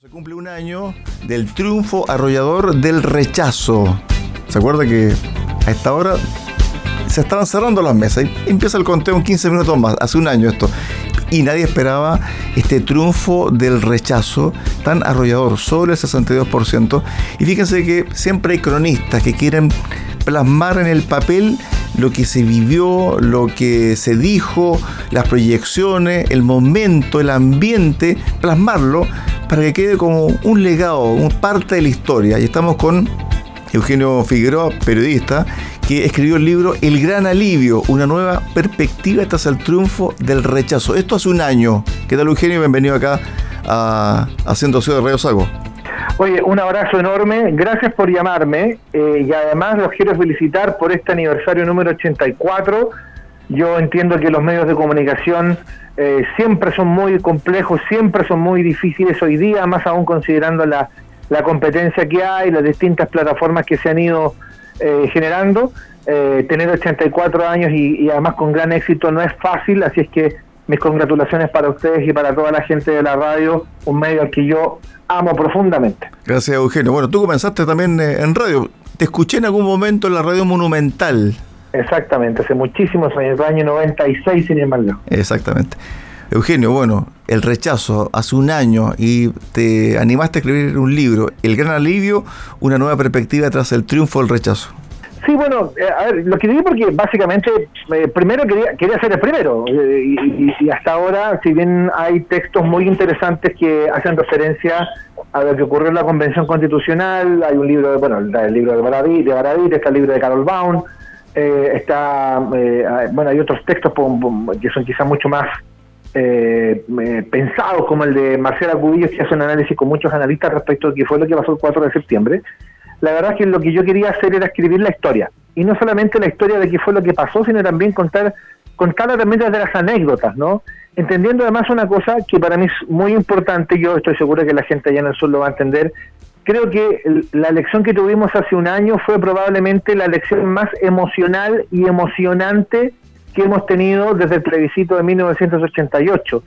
Se cumple un año del triunfo arrollador del rechazo. ¿Se acuerda que a esta hora se estaban cerrando las mesas y empieza el conteo en 15 minutos más, hace un año esto. Y nadie esperaba este triunfo del rechazo tan arrollador, sobre el 62%. Y fíjense que siempre hay cronistas que quieren plasmar en el papel lo que se vivió, lo que se dijo, las proyecciones, el momento, el ambiente, plasmarlo para que quede como un legado, un parte de la historia. Y estamos con Eugenio Figueroa, periodista, que escribió el libro El Gran Alivio, una nueva perspectiva tras el triunfo del rechazo. Esto hace un año. ¿Qué tal Eugenio? Bienvenido acá a Haciendo de Radio Sago. Oye, un abrazo enorme, gracias por llamarme eh, y además los quiero felicitar por este aniversario número 84. Yo entiendo que los medios de comunicación eh, siempre son muy complejos, siempre son muy difíciles hoy día, más aún considerando la, la competencia que hay, las distintas plataformas que se han ido eh, generando. Eh, tener 84 años y, y, además con gran éxito no es fácil, así es que mis congratulaciones para ustedes y para toda la gente de la radio, un medio al que yo amo profundamente. Gracias, Eugenio. Bueno, tú comenzaste también eh, en radio. Te escuché en algún momento en la radio Monumental. Exactamente, hace muchísimos años, el año 96 sin embargo. Exactamente. Eugenio, bueno, el rechazo hace un año y te animaste a escribir un libro, El gran alivio, una nueva perspectiva tras el triunfo del rechazo. Sí, bueno, eh, a ver, lo digo porque básicamente eh, primero quería, quería ser el primero eh, y, y, hasta ahora, si bien hay textos muy interesantes que hacen referencia a lo que ocurrió en la Convención Constitucional, hay un libro, de, bueno, el libro de Baradit, de Baradit está el libro de Carol Baum, eh, está, bueno, hay otros textos que son quizás mucho más eh, pensados, como el de Marcela Cubillos, que hace un análisis con muchos analistas respecto a qué fue lo que pasó el 4 de septiembre la verdad es que lo que yo quería hacer era escribir la historia. Y no solamente la historia de qué fue lo que pasó, sino también contar, contarla también desde las anécdotas, ¿no? Entendiendo además una cosa que para mí es muy importante, yo estoy seguro que la gente allá en el sur lo va a entender, creo que la elección que tuvimos hace un año fue probablemente la elección más emocional y emocionante que hemos tenido desde el plebiscito de 1988.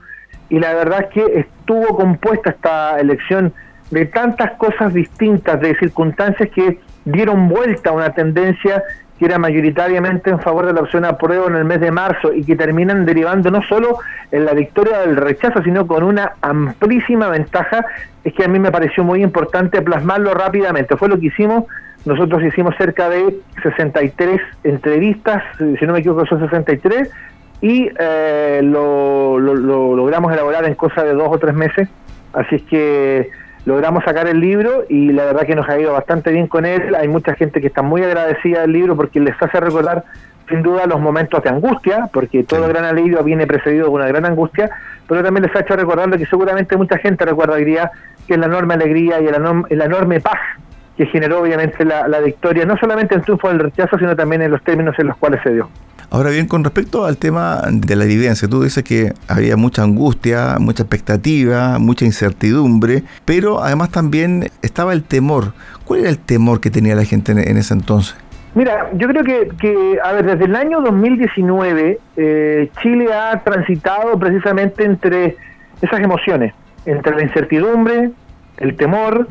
Y la verdad es que estuvo compuesta esta elección de tantas cosas distintas, de circunstancias que dieron vuelta a una tendencia que era mayoritariamente en favor de la opción a prueba en el mes de marzo y que terminan derivando no solo en la victoria del rechazo, sino con una amplísima ventaja, es que a mí me pareció muy importante plasmarlo rápidamente. Fue lo que hicimos, nosotros hicimos cerca de 63 entrevistas, si no me equivoco son 63, y eh, lo, lo, lo logramos elaborar en cosa de dos o tres meses, así es que logramos sacar el libro y la verdad que nos ha ido bastante bien con él. Hay mucha gente que está muy agradecida del libro porque les hace recordar sin duda los momentos de angustia, porque todo gran alivio viene precedido de una gran angustia, pero también les ha hecho recordar lo que seguramente mucha gente recordaría, que es la enorme alegría y la enorme, la enorme paz que generó obviamente la, la victoria, no solamente en el triunfo del rechazo, sino también en los términos en los cuales se dio. Ahora bien, con respecto al tema de la evidencia, tú dices que había mucha angustia, mucha expectativa, mucha incertidumbre, pero además también estaba el temor. ¿Cuál era el temor que tenía la gente en, ese entonces? Mira, yo creo que, que, a ver, desde el año 2019 eh, Chile ha transitado precisamente entre esas emociones, entre la incertidumbre, el temor,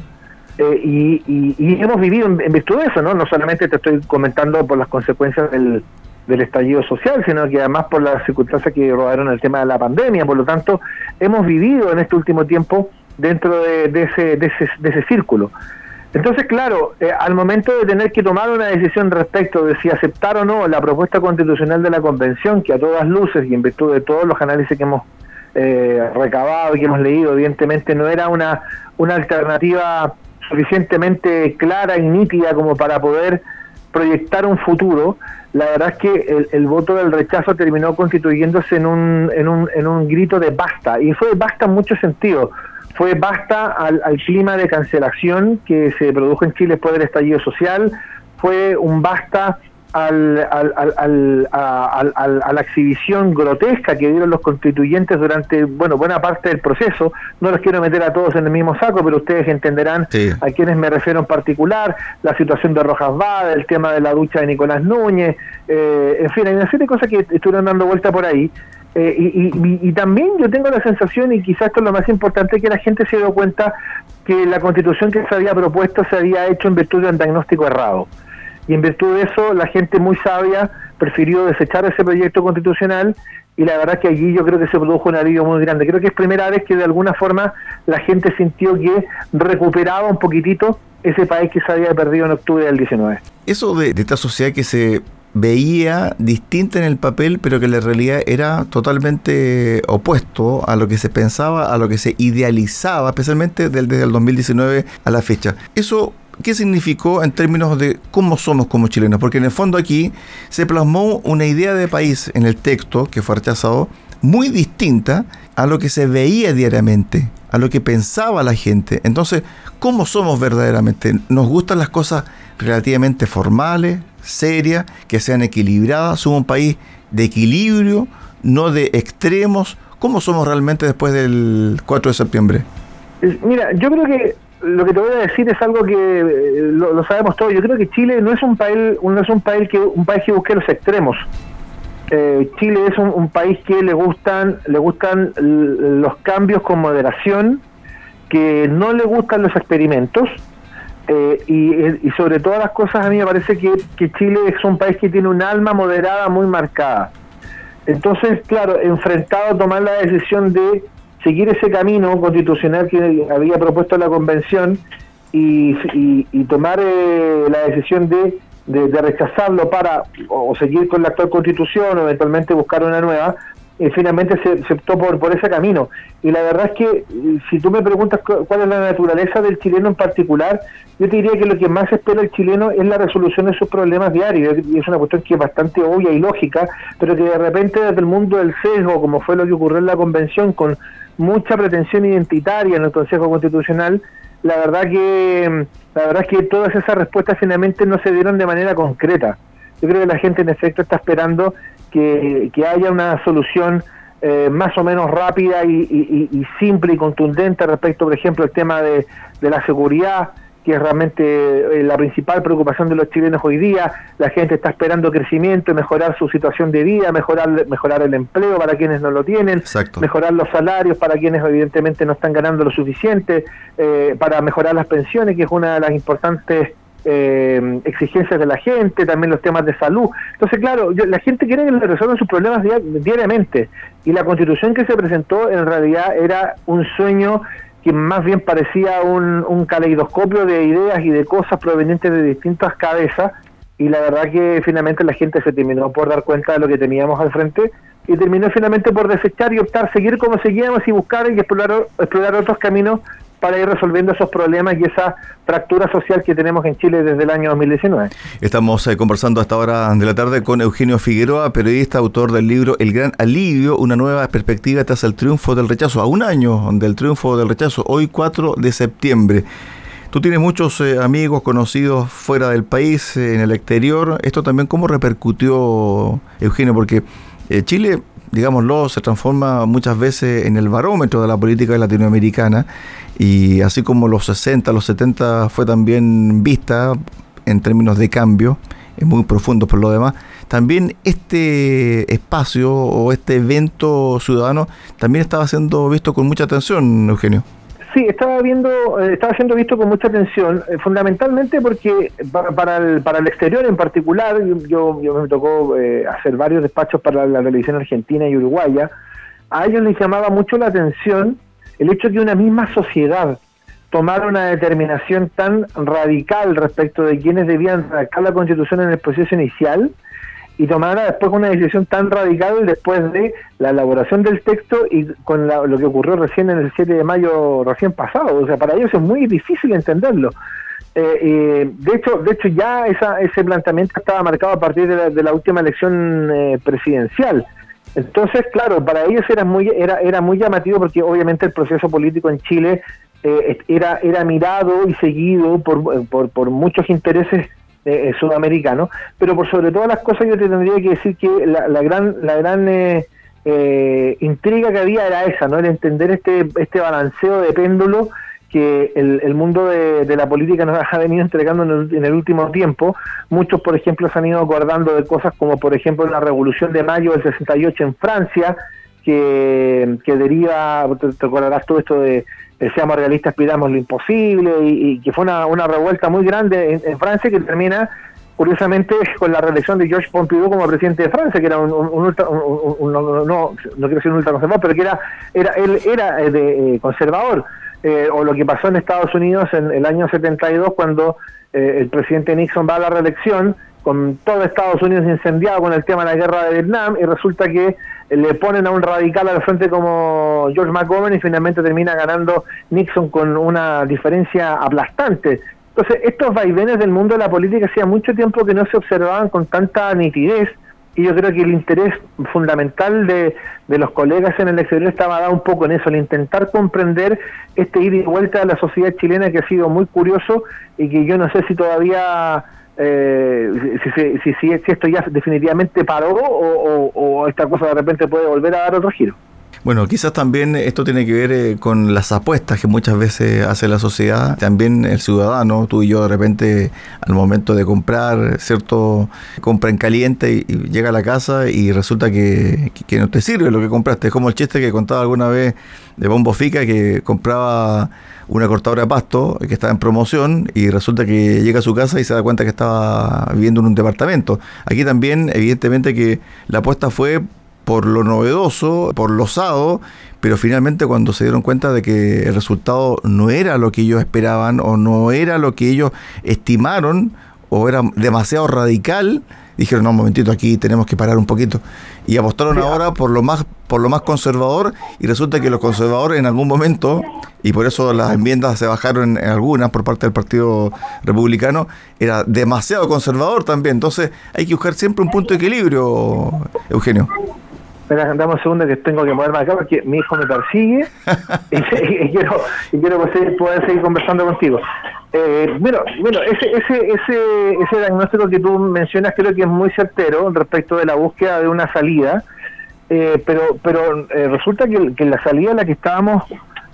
eh, y, hemos vivido en, en, virtud de eso, ¿no? No solamente te estoy comentando por las consecuencias del, del estallido social, sino que además por las circunstancias que rodearon el tema de la pandemia. Por lo tanto, hemos vivido en este último tiempo dentro de, de, ese, de, ese, de ese círculo. Entonces, claro, eh, al momento de tener que tomar una decisión respecto de si aceptar o no la propuesta constitucional de la Convención, que a todas luces y en virtud de todos los análisis que hemos eh, recabado y que hemos leído, evidentemente no era una, una alternativa suficientemente clara y nítida como para poder proyectar un futuro, la verdad es que el, el, voto del rechazo terminó constituyéndose en un, en, un, en un grito de basta, y fue basta en muchos sentidos. Fue basta al, al clima de cancelación que se produjo en Chile después del estallido social, fue un basta al, al, al, a la exhibición grotesca que dieron los constituyentes durante bueno buena parte del proceso. No los quiero meter a todos en el mismo saco, pero ustedes entenderán sí. a quienes me refiero en particular, la situación de Rojas Bada, el tema de la ducha de Nicolás Núñez, eh, en fin, hay una serie de cosas que estuvieron dando vuelta por ahí. Eh, y, y, también yo tengo la sensación, y quizás esto es lo más importante, que la gente se dio cuenta que la constitución que se había propuesto se había hecho en virtud de un diagnóstico errado. Y en virtud de eso, la gente muy sabia prefirió desechar ese proyecto constitucional y la verdad que allí yo creo que se produjo un alivio muy grande. Creo que es primera vez que de alguna forma la gente sintió que recuperaba un poquitito ese país que se había perdido en octubre del 19. Eso de, esta sociedad que se veía distinta en el papel, pero que la realidad era totalmente opuesto a lo que se pensaba, a lo que se idealizaba, especialmente desde el 2019 a la fecha. Eso ¿Qué significó en términos de cómo somos como chilenos? Porque en el fondo aquí se plasmó una idea de país en el texto que fue rechazado muy distinta a lo que se veía diariamente, a lo que pensaba la gente. Entonces, ¿cómo somos verdaderamente? ¿Nos gustan las cosas relativamente formales, serias, que sean equilibradas, somos un país de equilibrio, no de extremos. ¿Cómo somos realmente después del 4 de septiembre? Mira, yo creo que lo que te voy a decir es algo que eh, lo, sabemos todos. Yo creo que Chile no es un país, no es un país que un país que busque los extremos. Eh, Chile es un, país que le gustan le gustan los cambios con moderación, que no le gustan los experimentos eh, y, sobre todas las cosas a mí me parece que, Chile es un país que tiene un alma moderada muy marcada. Entonces, claro, enfrentado a tomar la decisión de seguir ese camino constitucional que había propuesto la convención y, tomar eh, la decisión de, de, rechazarlo para o seguir con la actual constitución o eventualmente buscar una nueva, y finalmente se, optó por, por ese camino. Y la verdad es que eh, si tú me preguntas cuál es la naturaleza del chileno en particular, yo te diría que lo que más espera el chileno es la resolución de sus problemas diarios. Y es una cuestión que es bastante obvia y lógica, pero que de repente desde el mundo del sesgo, como fue lo que ocurrió en la convención, con mucha pretensión identitaria en el Consejo Constitucional, la verdad que la verdad es que todas esas respuestas finalmente no se dieron de manera concreta. Yo creo que la gente en efecto está esperando que, haya una solución eh, más o menos rápida y, simple y contundente respecto, por ejemplo, al tema de, la seguridad, que es realmente eh, la principal preocupación de los chilenos hoy día. La gente está esperando crecimiento, mejorar su situación de vida, mejorar, mejorar el empleo para quienes no lo tienen, mejorar los salarios para quienes evidentemente no están ganando lo suficiente, eh, para mejorar las pensiones, que es una de las importantes eh, exigencias de la gente, también los temas de salud. Entonces, claro, la gente quiere que le resuelvan sus problemas diariamente y la constitución que se presentó en realidad era un sueño que más bien parecía un, un caleidoscopio de ideas y de cosas provenientes de distintas cabezas y la verdad que finalmente la gente se terminó por dar cuenta de lo que teníamos al frente y terminó finalmente por desechar y optar, seguir como seguíamos y buscar y explorar, explorar otros caminos para ir resolviendo esos problemas y esa fractura social que tenemos en Chile desde el año 2019. Estamos eh, conversando a esta hora de la tarde con Eugenio Figueroa, periodista, autor del libro El Gran Alivio, una nueva perspectiva tras el triunfo del rechazo, a un año del triunfo del rechazo, hoy 4 de septiembre. Tú tienes muchos eh, amigos conocidos fuera del país, eh, en el exterior. ¿Esto también cómo repercutió, Eugenio? Porque Chile digámoslo, se transforma muchas veces en el barómetro de la política latinoamericana y así como los 60, los 70 fue también vista en términos de cambio, muy profundo por lo demás, también este espacio o este evento ciudadano también estaba siendo visto con mucha atención, Eugenio. Sí, estaba viendo, eh, estaba siendo visto con mucha atención, eh, fundamentalmente porque para, el, para el exterior en particular, yo, yo me tocó eh, hacer varios despachos para la televisión argentina y uruguaya, a ellos les llamaba mucho la atención el hecho de que una misma sociedad tomara una determinación tan radical respecto de quienes debían sacar la constitución en el proceso inicial, y tomara después una decisión tan radical después de la elaboración del texto y con lo que ocurrió recién en el 7 de mayo recién pasado. O sea, para ellos es muy difícil entenderlo. Eh, de hecho, de hecho ya esa, ese planteamiento estaba marcado a partir de la, última elección eh, presidencial. Entonces, claro, para ellos era muy era era muy llamativo porque obviamente el proceso político en Chile eh, era era mirado y seguido por, por, por muchos intereses eh, eh, sudamericano, pero por sobre todas las cosas yo te tendría que decir que la, gran la gran eh, eh, intriga que había era esa, no el entender este este balanceo de péndulo que el, mundo de, la política nos ha venido entregando en el, último tiempo. Muchos, por ejemplo, se han ido acordando de cosas como, por ejemplo, la Revolución de Mayo del 68 en Francia, que, que deriva, te, acordarás todo esto de seamos realistas, pidamos lo imposible, y, que fue una, una, revuelta muy grande en, Francia que termina, curiosamente, con la reelección de Georges Pompidou como presidente de Francia, que era un, ultra, no, no, quiero decir un ultraconservador, pero que era, era él era de, conservador. Eh, o lo que pasó en Estados Unidos en el año 72 cuando eh, el presidente Nixon va a la reelección con todo Estados Unidos incendiado con el tema de la guerra de Vietnam y resulta que le ponen a un radical al frente como George McGovern y finalmente termina ganando Nixon con una diferencia aplastante. Entonces, estos vaivenes del mundo de la política hacía mucho tiempo que no se observaban con tanta nitidez y yo creo que el interés fundamental de, de los colegas en el exterior estaba dado un poco en eso, el intentar comprender este ida y vuelta de la sociedad chilena que ha sido muy curioso y que yo no sé si todavía eh, si, si, si, esto ya definitivamente paró o, esta cosa de repente puede volver a dar otro giro. Bueno, quizás también esto tiene que ver eh, con las apuestas que muchas veces hace la sociedad, también el ciudadano, tú y yo de repente al momento de comprar, ¿cierto? Compra en caliente y, llega a la casa y resulta que, que, no te sirve lo que compraste. Es como el chiste que contaba alguna vez de Bombo Fica que compraba una cortadora de pasto que estaba en promoción y resulta que llega a su casa y se da cuenta que estaba viviendo en un departamento. Aquí también, evidentemente, que la apuesta fue por lo novedoso, por lo osado, pero finalmente cuando se dieron cuenta de que el resultado no era lo que ellos esperaban o no era lo que ellos estimaron o era demasiado radical, dijeron, no, un momentito, aquí tenemos que parar un poquito. Y apostaron ahora por lo más por lo más conservador y resulta que los conservadores en algún momento, y por eso las enmiendas se bajaron en, algunas por parte del Partido Republicano, era demasiado conservador también. Entonces hay que buscar siempre un punto de equilibrio, Eugenio. Dame un segundo que tengo que moverme acá porque mi hijo me persigue y, quiero, y quiero poder seguir conversando contigo. Eh, bueno, bueno ese, ese, ese, ese diagnóstico que tú mencionas creo que es muy certero respecto de la búsqueda de una salida, eh, pero pero eh, resulta que, la salida en la que estábamos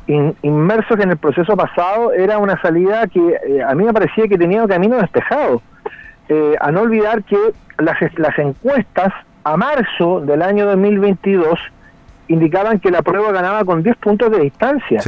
inmersos en el proceso pasado era una salida que eh, a mí me parecía que tenía un camino despejado. a no olvidar que las, las encuestas a marzo del año 2022 indicaban que la prueba ganaba con 10 puntos de distancia.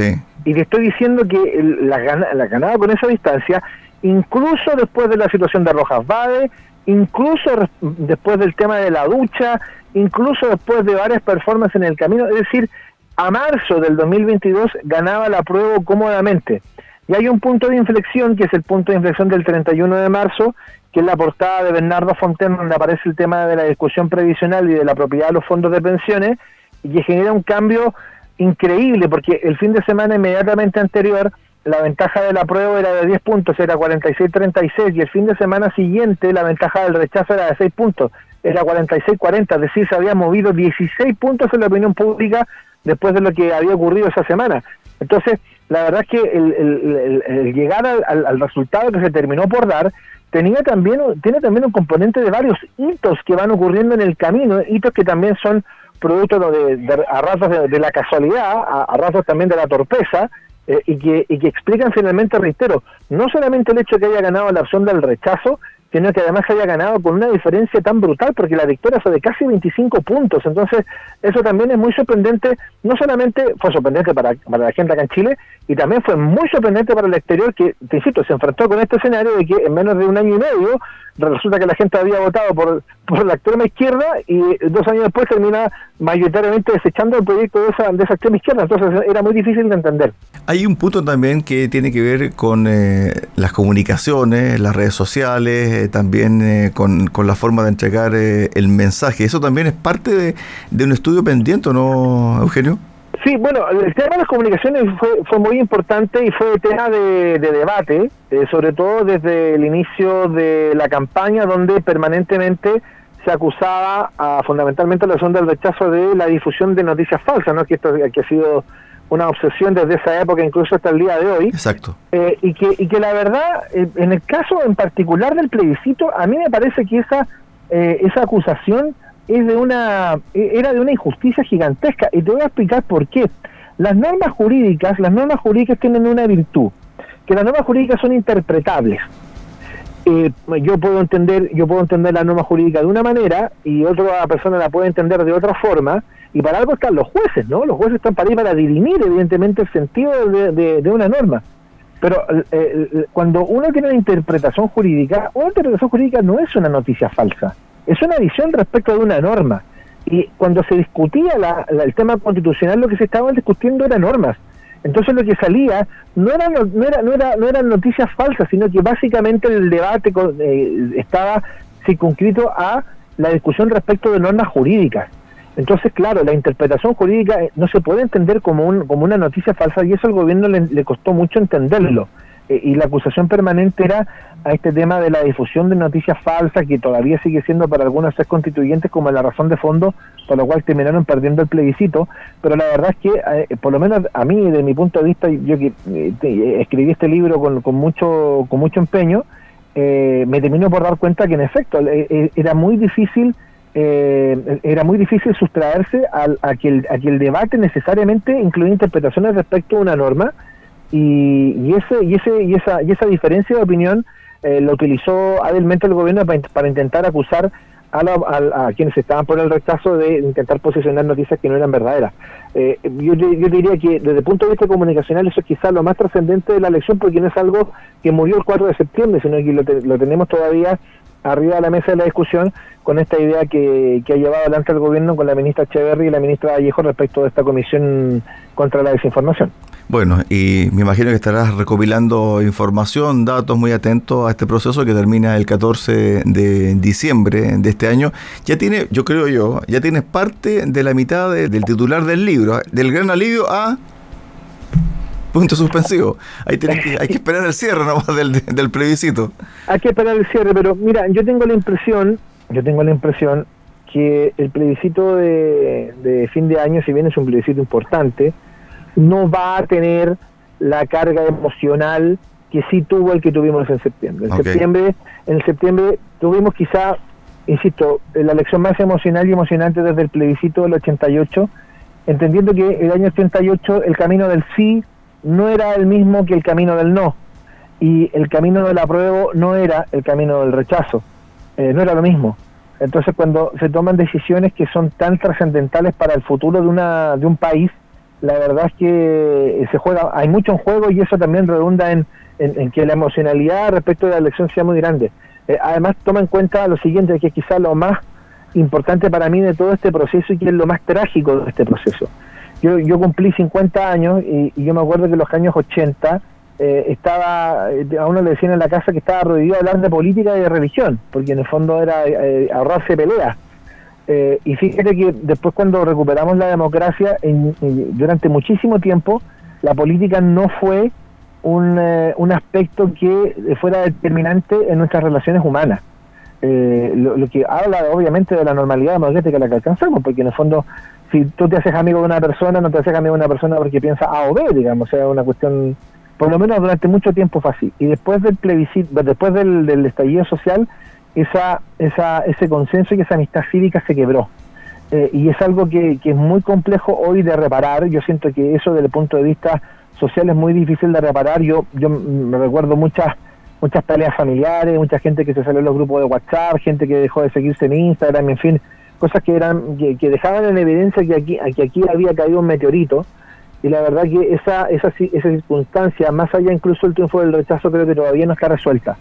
Y te estoy diciendo que la, la ganaba con esa distancia, incluso después de la situación de Rojas Vade, incluso después del tema de la ducha, incluso después de varias performances en el camino. Es decir, a marzo del 2022 ganaba la prueba cómodamente. Y hay un punto de inflexión, que es el punto de inflexión del 31 de marzo, que es la portada de Bernardo Fontaine, donde aparece el tema de la discusión previsional y de la propiedad de los fondos de pensiones, y que genera un cambio increíble, porque el fin de semana inmediatamente anterior la ventaja de la prueba era de 10 puntos, era 46-36, y el fin de semana siguiente la ventaja del rechazo era de 6 puntos, era 46-40, es decir, se había movido 16 puntos en la opinión pública después de lo que había ocurrido esa semana. Entonces, la verdad es que el, llegar al, resultado que se terminó por dar tenía también tiene también un componente de varios hitos que van ocurriendo en el camino, hitos que también son producto de, a ratos de, la casualidad, a, a también de la torpeza, eh, y, que, y que explican finalmente, reitero, no solamente el hecho de que haya ganado la opción del rechazo, sino que además haya ganado con una diferencia tan brutal, porque la victoria fue de casi 25 puntos. Entonces, eso también es muy sorprendente. No solamente fue sorprendente para, para la gente acá en Chile, y también fue muy sorprendente para el exterior, que, te insisto, se enfrentó con este escenario de que en menos de un año y medio resulta que la gente había votado por, por la extrema izquierda y dos años después termina mayoritariamente desechando el proyecto de esa, de esa extrema izquierda. Entonces, era muy difícil de entender. Hay un punto también que tiene que ver con eh, las comunicaciones, las redes sociales, eh, también eh, con, con, la forma de entregar el mensaje. Eso también es parte de, de un estudio pendiente, ¿no, Eugenio? Sí, bueno, el tema de las comunicaciones fue, fue muy importante y fue tema de, debate, sobre todo desde el inicio de la campaña, donde permanentemente se acusaba a, fundamentalmente a la zona del rechazo de la difusión de noticias falsas, ¿no? que esto que ha sido una obsesión desde esa época, incluso hasta el día de hoy. Exacto. Eh, y, que, y que la verdad, eh, en el caso en particular del plebiscito, a mí me parece que esa, eh, esa acusación es de una, era de una injusticia gigantesca. Y te voy a explicar por qué. Las normas jurídicas, las normas jurídicas tienen una virtud, que las normas jurídicas son interpretables. yo puedo entender, yo puedo entender la norma jurídica de una manera y otra persona la puede entender de otra forma, y para algo están los jueces, ¿no? Los jueces están para ir para dirimir, evidentemente, el sentido de, de, una norma. Pero eh, eh, cuando uno tiene una interpretación jurídica, una interpretación jurídica no es una noticia falsa, es una visión respecto de una norma. Y cuando se discutía el tema constitucional, lo que se estaba discutiendo eran normas. Entonces lo que salía no no era no era no eran noticias falsas, sino que básicamente el debate eh, estaba circunscrito a la discusión respecto de normas jurídicas. Entonces, claro, la interpretación jurídica eh, no se puede entender como, un, como una noticia falsa y eso al gobierno le, costó mucho entenderlo. Eh, y la acusación permanente era a este tema de la difusión de noticias falsas que todavía sigue siendo para algunos ser constituyentes como la razón de fondo por lo cual terminaron perdiendo el plebiscito, pero la verdad es que, eh, por lo menos a mí, de mi punto de vista, yo que escribí este libro con, con, mucho, con mucho empeño, me terminó por dar cuenta que en efecto era muy difícil eh, era muy difícil sustraerse al, a, que el, a que el debate necesariamente incluía interpretaciones respecto a una norma. Y, y, ese, y, ese, y, esa, y esa diferencia de opinión eh, lo utilizó hábilmente el gobierno para, intentar acusar a, a, quienes estaban por el rechazo de intentar posicionar noticias que no eran verdaderas. Eh, yo, diría que desde el punto de vista comunicacional eso es quizás lo más trascendente de la elección porque no es algo que murió el 4 de septiembre, sino que lo, lo tenemos todavía arriba de la mesa de la discusión con esta idea que, ha llevado adelante el gobierno con la ministra Echeverry y la ministra Vallejo respecto de esta comisión contra la desinformación. Bueno, y me imagino que estarás recopilando información, datos muy atentos a este proceso que termina el 14 de diciembre de este año. Ya tiene, yo creo yo, ya tienes parte de la mitad del titular del libro, del gran alivio a punto suspensivo. Ahí que, hay que esperar el cierre nomás del, del plebiscito. Hay que esperar el cierre, pero mira, yo tengo la impresión, yo tengo la impresión que el plebiscito de, de fin de año, si bien es un plebiscito importante, no va a tener la carga emocional que sí tuvo el que tuvimos en septiembre. En septiembre, en septiembre tuvimos quizá, insisto, la elección más emocional y emocionante desde el plebiscito del 88, entendiendo que el año 88 el camino del sí no era el mismo que el camino del no. Y el camino del apruebo no era el camino del rechazo. Eh, no era lo mismo. Entonces, cuando se toman decisiones que son tan trascendentales para el futuro de, una, de un país, la verdad es que se juega, hay mucho en juego y eso también redunda en, en, que la emocionalidad respecto de la elección sea muy grande. Eh, además, toma en cuenta lo siguiente, que es quizá lo más importante para mí de todo este proceso y que es lo más trágico de este proceso yo, yo cumplí 50 años y, yo me acuerdo que en los años 80 eh, estaba, eh, a uno le decían en la casa que estaba prohibido hablar de política y de religión, porque en el fondo era eh, ahorrarse peleas. y fíjate que después cuando recuperamos la democracia, durante muchísimo tiempo, la política no fue un, un aspecto que fuera determinante en nuestras relaciones humanas. lo, lo, que habla obviamente de la normalidad democrática a la que alcanzamos, porque en el fondo si tú te haces amigo de una persona, no te haces amigo de una persona porque piensa A o B, digamos, o sea, una cuestión, por lo menos durante mucho tiempo fue así. Y después del plebiscito, después del, estallido social, esa, esa, ese consenso y esa amistad cívica se quebró. Eh, y es algo que, que es muy complejo hoy de reparar. Yo siento que eso desde el punto de vista social es muy difícil de reparar. Yo, yo me recuerdo muchas muchas peleas familiares, mucha gente que se salió en los grupos de WhatsApp, gente que dejó de seguirse en Instagram, en fin, cosas que eran que, dejaban en evidencia que aquí que aquí había caído un meteorito y la verdad que esa esa esa circunstancia más allá incluso el triunfo del rechazo creo que todavía no está resuelta.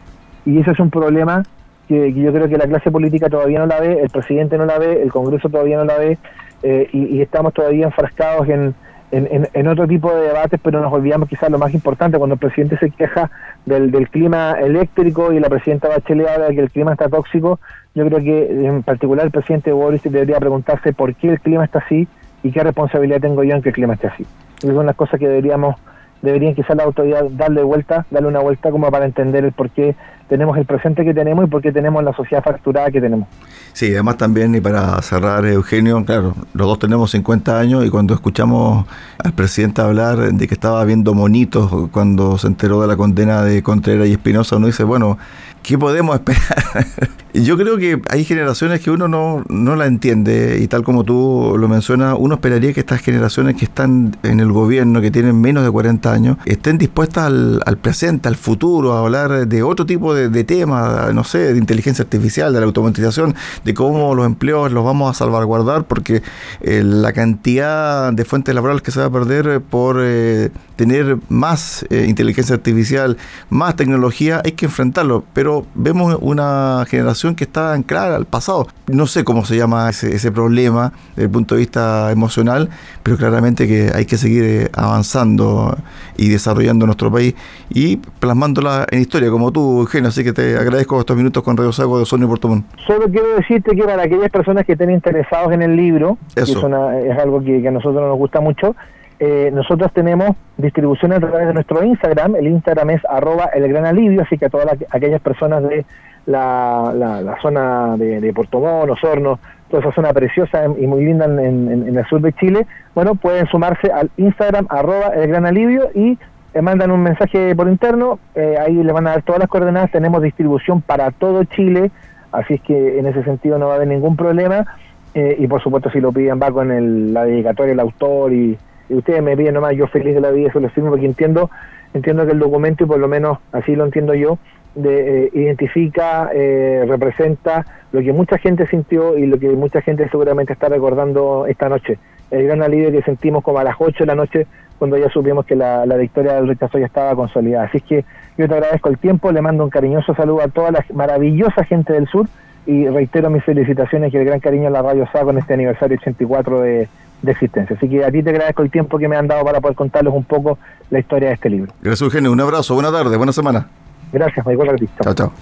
Y ese es un problema que, yo creo que la clase política todavía no la ve el presidente no la ve el Congreso todavía no la ve eh, y, estamos todavía enfrascados en, en, otro tipo de debates, pero nos olvidamos quizás lo más importante, cuando el presidente se queja del, del clima eléctrico y la presidenta Bachelet habla de que el clima está tóxico, yo creo que en particular el presidente Boris debería preguntarse por qué el clima está así y qué responsabilidad tengo yo en que el clima esté así. Es una cosa que deberíamos, deberían quizás la autoridad darle vuelta, darle una vuelta como para entender el por qué tenemos el presente que tenemos y por qué tenemos la sociedad fracturada que tenemos. Sí, además también, y para cerrar, Eugenio, claro, los dos tenemos 50 años y cuando escuchamos al presidente hablar de que estaba viendo monitos cuando se enteró de la condena de Contreras y Espinosa, uno dice, bueno, ¿qué podemos esperar? Yo creo que hay generaciones que uno no, no la entiende y tal como tú lo mencionas, uno esperaría que estas generaciones que están en el gobierno, que tienen menos de 40 años, estén dispuestas al, al presente, al futuro, a hablar de otro tipo de de, temas, no sé, de inteligencia artificial, de la automatización, de cómo los empleos los vamos a salvaguardar, porque eh, la cantidad de fuentes laborales que se va a perder por eh, tener más inteligencia artificial, más tecnología, hay que enfrentarlo. Pero vemos una generación que está anclada al pasado. No sé cómo se llama ese, ese problema desde el punto de vista emocional, pero claramente que hay que seguir avanzando y desarrollando nuestro país y plasmándola en historia, como tú, Eugenio. Así que te agradezco estos minutos con Radio Sago de Sonia Portomón. Solo quiero decirte que para aquellas personas que estén interesados en el libro, es, algo que, a nosotros nos gusta mucho, eh, nosotros tenemos distribución a través de nuestro Instagram. El Instagram es arroba el gran alivio, así que a todas aquellas personas de la, la, zona de, de Portomón, Osorno, toda esa zona preciosa y muy linda en, el sur de Chile, bueno, pueden sumarse al Instagram arroba el gran alivio y le mandan un mensaje por interno, eh, ahí le van a dar todas las coordenadas, tenemos distribución para todo Chile, así es que en ese sentido no va a haber ningún problema, eh, y por supuesto si lo piden va con el, la dedicatoria el autor y, ustedes me piden nomás, yo feliz de la vida, eso lo firmo porque entiendo, entiendo que el documento, y por lo menos así lo entiendo yo, de, eh, identifica, eh, representa lo que mucha gente sintió y lo que mucha gente seguramente está recordando esta noche. El gran alivio que sentimos como a las 8 de la noche cuando ya supimos que la, victoria del rechazo ya estaba consolidada. Así que yo te agradezco el tiempo, le mando un cariñoso saludo a toda la maravillosa gente del sur y reitero mis felicitaciones y el gran cariño a la Radio SA con este aniversario 84 de, de existencia. Así que a ti te agradezco el tiempo que me han dado para poder contarles un poco la historia de este libro. Gracias Eugenio, un abrazo, buena tarde, buena semana. Gracias, Michael Chao, chao.